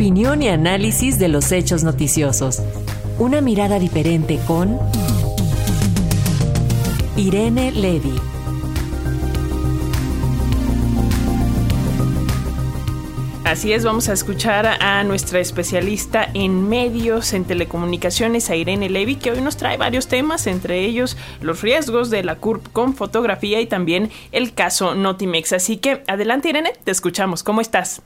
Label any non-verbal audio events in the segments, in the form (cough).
opinión y análisis de los hechos noticiosos. Una mirada diferente con Irene Levy. Así es, vamos a escuchar a nuestra especialista en medios, en telecomunicaciones, a Irene Levy, que hoy nos trae varios temas, entre ellos los riesgos de la CURP con fotografía y también el caso Notimex. Así que adelante Irene, te escuchamos. ¿Cómo estás?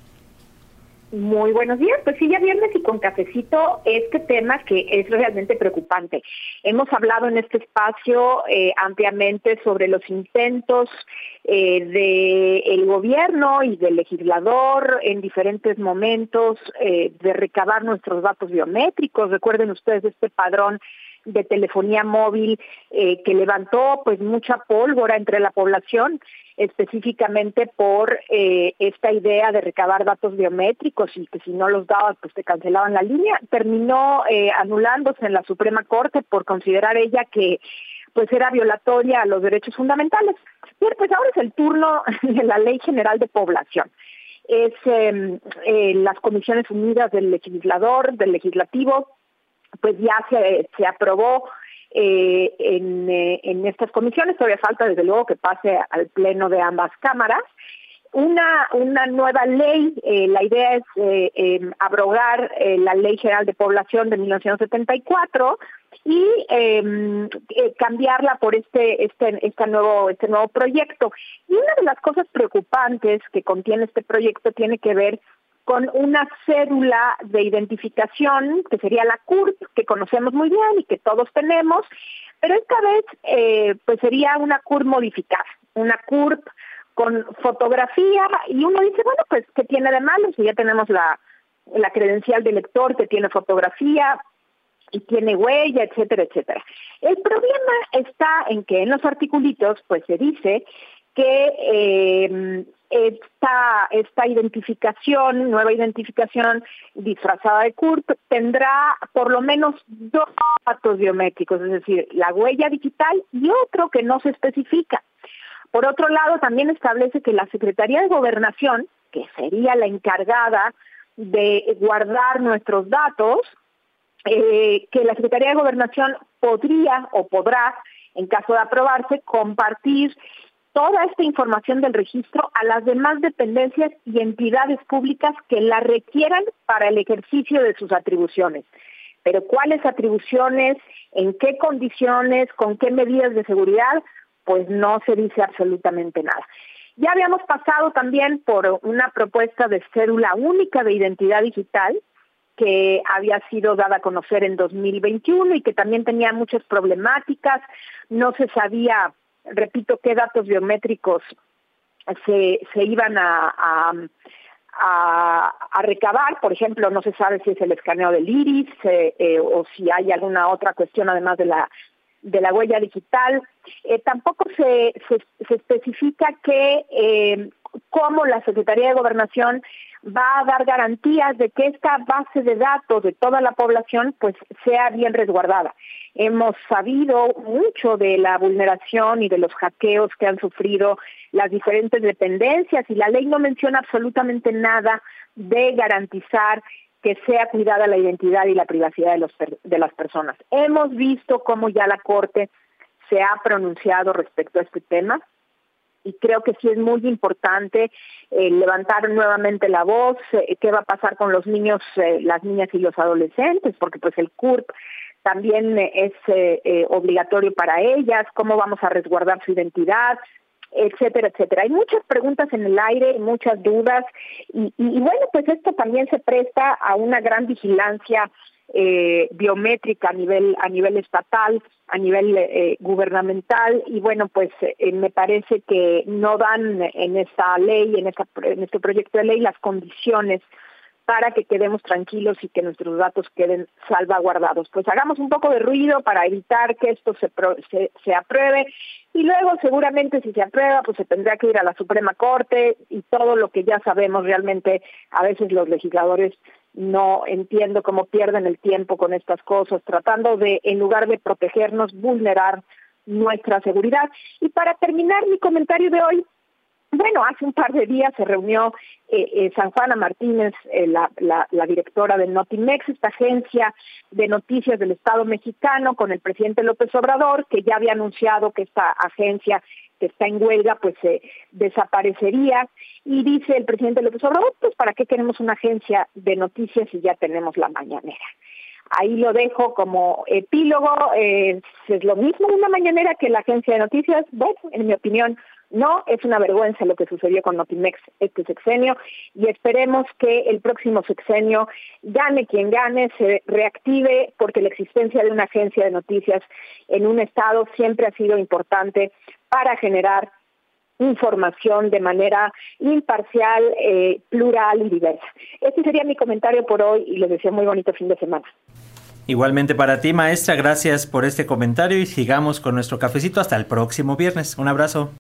Muy buenos días. Pues sí, ya viernes y con cafecito, este tema que es realmente preocupante. Hemos hablado en este espacio eh, ampliamente sobre los intentos eh, del gobierno y del legislador en diferentes momentos eh, de recabar nuestros datos biométricos. Recuerden ustedes este padrón de telefonía móvil que levantó pues mucha pólvora entre la población específicamente por eh, esta idea de recabar datos biométricos y que si no los dabas pues te cancelaban la línea terminó eh, anulándose en la Suprema Corte por considerar ella que pues era violatoria a los derechos fundamentales. Bien, pues ahora es el turno (laughs) de la Ley General de Población es em, las Comisiones Unidas del Legislador, del Legislativo, pues ya se, se aprobó eh, en, eh, en estas comisiones, todavía falta desde luego que pase al pleno de ambas cámaras. Una, una nueva ley, eh, la idea es em, abrogar la Ley General de Población de 1974 y em, cambiarla por este, este, este, nuevo, este nuevo proyecto. Y una de las cosas preocupantes que contiene este proyecto tiene que ver con una cédula de identificación, que sería la CURP, que conocemos muy bien y que todos tenemos, pero esta vez eh, pues sería una CURP modificada, una CURP con fotografía y uno dice, bueno, pues ¿qué tiene de malo? Si ya tenemos la, la credencial de lector que tiene fotografía y tiene huella, etcétera, etcétera. El problema está en que en los articulitos pues se dice que eh, esta, esta identificación, nueva identificación disfrazada de CURP, tendrá por lo menos dos datos biométricos, es decir, la huella digital y otro que no se especifica. Por otro lado, también establece que la Secretaría de Gobernación, que sería la encargada de guardar nuestros datos, eh, que la Secretaría de Gobernación podría o podrá, en caso de aprobarse, compartir toda esta información del registro a las demás dependencias y entidades públicas que la requieran para el ejercicio de sus atribuciones. Pero cuáles atribuciones, en qué condiciones, con qué medidas de seguridad, pues no se dice absolutamente nada. Ya habíamos pasado también por una propuesta de cédula única de identidad digital que había sido dada a conocer en 2021 y que también tenía muchas problemáticas, no se sabía repito, qué datos biométricos se, se iban a, a, recabar, por ejemplo, no se sabe si es el escaneo del iris eh, o si hay alguna otra cuestión además de la de la huella digital. Eh, tampoco se, se, se, especifica que eh, cómo la Secretaría de Gobernación va a dar garantías de que esta base de datos de toda la población pues sea bien resguardada. Hemos sabido mucho de la vulneración y de los hackeos que han sufrido las diferentes dependencias y la ley no menciona absolutamente nada de garantizar que sea cuidada la identidad y la privacidad de, de las personas. Hemos visto cómo ya la Corte se ha pronunciado respecto a este tema y creo que sí es muy importante eh, levantar nuevamente la voz, eh, qué va a pasar con los niños, eh, las niñas y los adolescentes, porque pues el CURP también es obligatorio para ellas, cómo vamos a resguardar su identidad, etcétera, etcétera. Hay muchas preguntas en el aire, muchas dudas, y bueno, pues esto también se presta a una gran vigilancia eh, biométrica a nivel a nivel estatal, a nivel eh, gubernamental y bueno pues eh, me parece que no dan en esta ley, en esta en este proyecto de ley las condiciones para que quedemos tranquilos y que nuestros datos queden salvaguardados. Pues hagamos un poco de ruido para evitar que esto se, se, se, apruebe y luego seguramente si se aprueba pues se tendrá que ir a la Suprema Corte y todo lo que ya sabemos realmente a veces los legisladores no entiendo cómo pierden el tiempo con estas cosas, tratando de, en lugar de protegernos, vulnerar nuestra seguridad. Y para terminar mi comentario de hoy, Bueno, hace un par de días se reunió eh, eh, San Juana Martínez, eh, la, la, directora de Notimex, esta agencia de noticias del Estado mexicano, con el presidente López Obrador, que ya había anunciado que esta agencia que está en huelga, pues se desaparecería. Y dice el presidente López Obrador, pues ¿para qué queremos una agencia de noticias si ya tenemos la mañanera? Ahí lo dejo como epílogo. es lo mismo una mañanera que la agencia de noticias. Bueno, en mi opinión, no, es una vergüenza lo que sucedió con Notimex este sexenio y esperemos que el próximo sexenio gane quien gane, se reactive, porque la existencia de una agencia de noticias en un estado siempre ha sido importante para generar información de manera imparcial, eh, plural y diversa. Este sería mi comentario por hoy y les deseo muy bonito fin de semana. Igualmente para ti, maestra, gracias por este comentario y sigamos con nuestro cafecito hasta el próximo viernes. Un abrazo.